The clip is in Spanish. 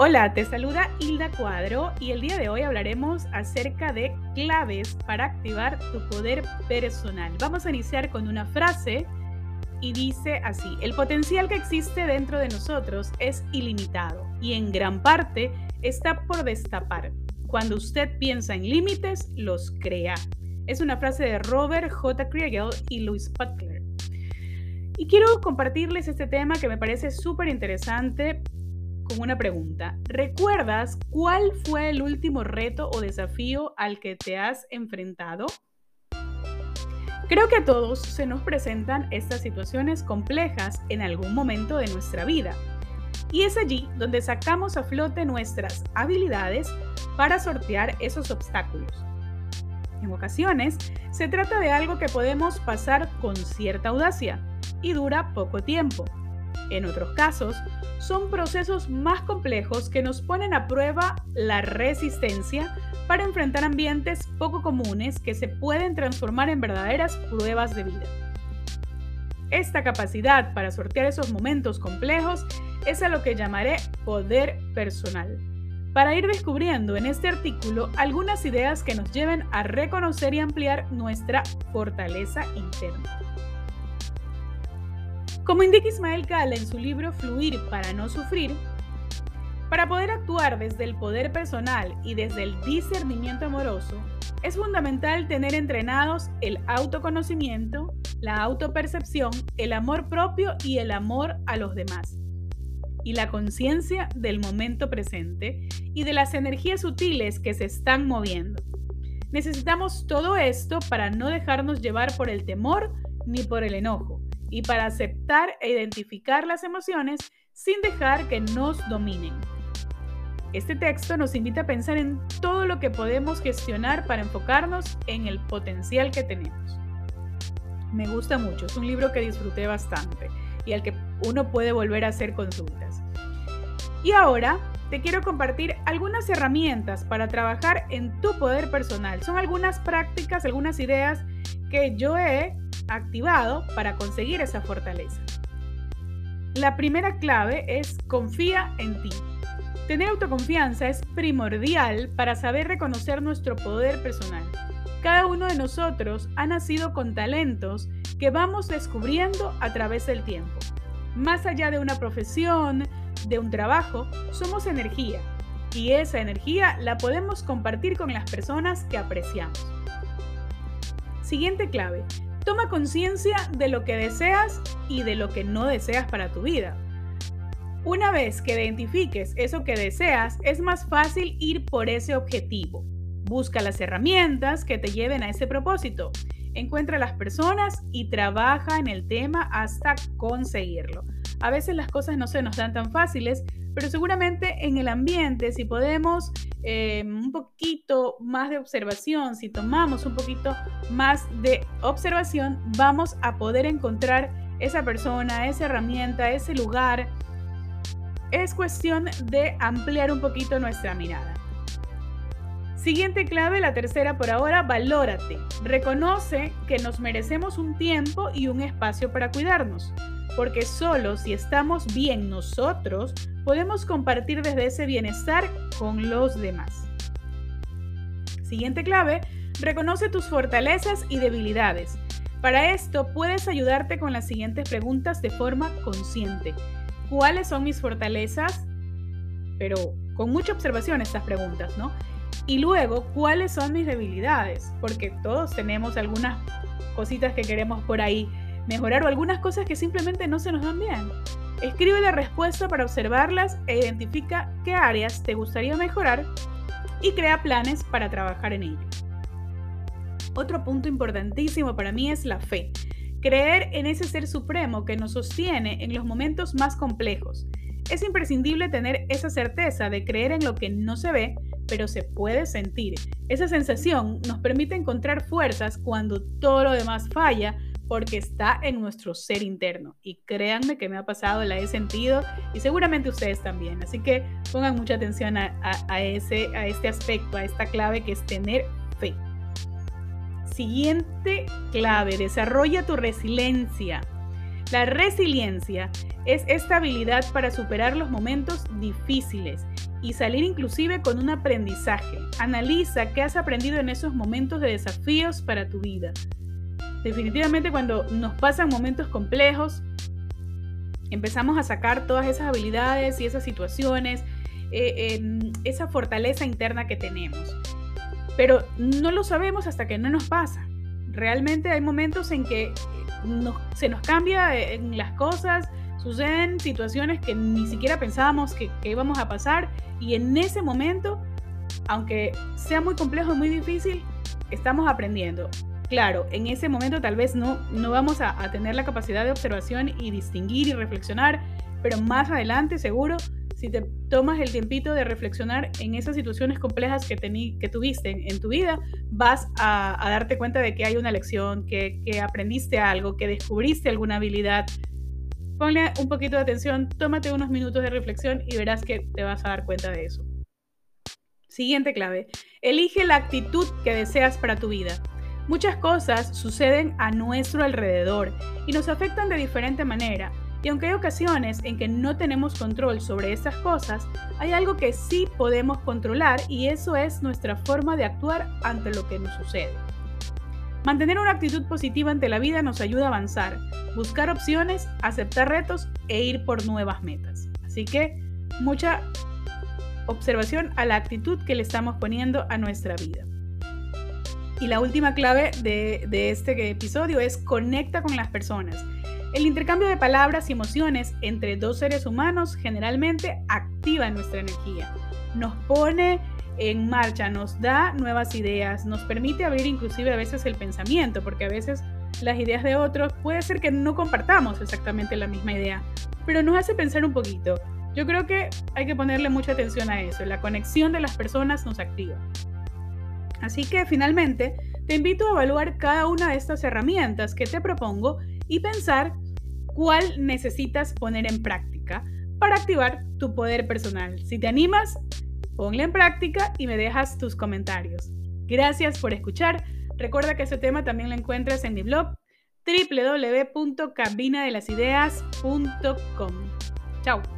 Hola, te saluda Hilda Cuadro y el día de hoy hablaremos acerca de claves para activar tu poder personal. Vamos a iniciar con una frase y dice así, el potencial que existe dentro de nosotros es ilimitado y en gran parte está por destapar. Cuando usted piensa en límites, los crea. Es una frase de Robert J. Kriegel y Louis Butler. Y quiero compartirles este tema que me parece súper interesante con una pregunta. ¿Recuerdas cuál fue el último reto o desafío al que te has enfrentado? Creo que a todos se nos presentan estas situaciones complejas en algún momento de nuestra vida. Y es allí donde sacamos a flote nuestras habilidades para sortear esos obstáculos. En ocasiones, se trata de algo que podemos pasar con cierta audacia y dura poco tiempo. En otros casos, son procesos más complejos que nos ponen a prueba la resistencia para enfrentar ambientes poco comunes que se pueden transformar en verdaderas pruebas de vida. Esta capacidad para sortear esos momentos complejos es a lo que llamaré poder personal, para ir descubriendo en este artículo algunas ideas que nos lleven a reconocer y ampliar nuestra fortaleza interna. Como indica Ismael Cala en su libro Fluir para no sufrir, para poder actuar desde el poder personal y desde el discernimiento amoroso, es fundamental tener entrenados el autoconocimiento, la autopercepción, el amor propio y el amor a los demás, y la conciencia del momento presente y de las energías sutiles que se están moviendo. Necesitamos todo esto para no dejarnos llevar por el temor ni por el enojo, y para aceptar e identificar las emociones sin dejar que nos dominen. Este texto nos invita a pensar en todo lo que podemos gestionar para enfocarnos en el potencial que tenemos. Me gusta mucho, es un libro que disfruté bastante y al que uno puede volver a hacer consultas. Y ahora te quiero compartir algunas herramientas para trabajar en tu poder personal. Son algunas prácticas, algunas ideas que yo he activado para conseguir esa fortaleza. La primera clave es confía en ti. Tener autoconfianza es primordial para saber reconocer nuestro poder personal. Cada uno de nosotros ha nacido con talentos que vamos descubriendo a través del tiempo. Más allá de una profesión, de un trabajo, somos energía y esa energía la podemos compartir con las personas que apreciamos. Siguiente clave, Toma conciencia de lo que deseas y de lo que no deseas para tu vida. Una vez que identifiques eso que deseas, es más fácil ir por ese objetivo. Busca las herramientas que te lleven a ese propósito. Encuentra las personas y trabaja en el tema hasta conseguirlo. A veces las cosas no se nos dan tan fáciles, pero seguramente en el ambiente, si podemos eh, un poquito más de observación, si tomamos un poquito más de observación, vamos a poder encontrar esa persona, esa herramienta, ese lugar. Es cuestión de ampliar un poquito nuestra mirada. Siguiente clave, la tercera por ahora, valórate. Reconoce que nos merecemos un tiempo y un espacio para cuidarnos, porque solo si estamos bien nosotros, podemos compartir desde ese bienestar con los demás. Siguiente clave, reconoce tus fortalezas y debilidades. Para esto puedes ayudarte con las siguientes preguntas de forma consciente. ¿Cuáles son mis fortalezas? Pero con mucha observación estas preguntas, ¿no? Y luego, ¿cuáles son mis debilidades? Porque todos tenemos algunas cositas que queremos por ahí mejorar o algunas cosas que simplemente no se nos dan bien. Escribe la respuesta para observarlas e identifica qué áreas te gustaría mejorar y crea planes para trabajar en ello. Otro punto importantísimo para mí es la fe. Creer en ese ser supremo que nos sostiene en los momentos más complejos. Es imprescindible tener esa certeza de creer en lo que no se ve, pero se puede sentir. Esa sensación nos permite encontrar fuerzas cuando todo lo demás falla porque está en nuestro ser interno. Y créanme que me ha pasado, la he sentido y seguramente ustedes también. Así que pongan mucha atención a, ese, este aspecto, a esta clave que es tener fe. Siguiente clave, desarrolla tu resiliencia. La resiliencia es esta habilidad para superar los momentos difíciles y salir inclusive con un aprendizaje. Analiza qué has aprendido en esos momentos de desafíos para tu vida. Definitivamente cuando nos pasan momentos complejos, empezamos a sacar todas esas habilidades y esas situaciones, eh, esa fortaleza interna que tenemos. Pero no lo sabemos hasta que no nos pasa. Realmente hay momentos en que se nos cambia eh, en las cosas, suceden situaciones que ni siquiera pensábamos que, que íbamos a pasar y en ese momento, aunque sea muy complejo y muy difícil, estamos aprendiendo. Claro, en ese momento tal vez no, no vamos a, tener la capacidad de observación y distinguir y reflexionar, pero más adelante seguro, si te tomas el tiempito de reflexionar en esas situaciones complejas que, que tuviste en, tu vida, vas a, darte cuenta de que hay una lección, que, que aprendiste algo, que descubriste alguna habilidad, Ponle un poquito de atención, tómate unos minutos de reflexión y verás que te vas a dar cuenta de eso. Siguiente clave. Elige la actitud que deseas para tu vida. Muchas cosas suceden a nuestro alrededor y nos afectan de diferente manera. Y aunque hay ocasiones en que no tenemos control sobre esas cosas, hay algo que sí podemos controlar y eso es nuestra forma de actuar ante lo que nos sucede. Mantener una actitud positiva ante la vida nos ayuda a avanzar, buscar opciones, aceptar retos e ir por nuevas metas. Así que mucha observación a la actitud que le estamos poniendo a nuestra vida. Y la última clave de, este episodio es conecta con las personas. El intercambio de palabras y emociones entre dos seres humanos generalmente activa nuestra energía, nos pone en marcha, nos da nuevas ideas, nos permite abrir inclusive a veces el pensamiento, porque a veces las ideas de otros puede ser que no compartamos exactamente la misma idea, pero nos hace pensar un poquito. Yo creo que hay que ponerle mucha atención a eso, la conexión de las personas nos activa. Así que finalmente te invito a evaluar cada una de estas herramientas que te propongo y pensar cuál necesitas poner en práctica para activar tu poder personal. Si te animas, Ponle en práctica y me dejas tus comentarios. Gracias por escuchar. Recuerda que este tema también lo encuentras en mi blog www.cabinadelasideas.com. Chao.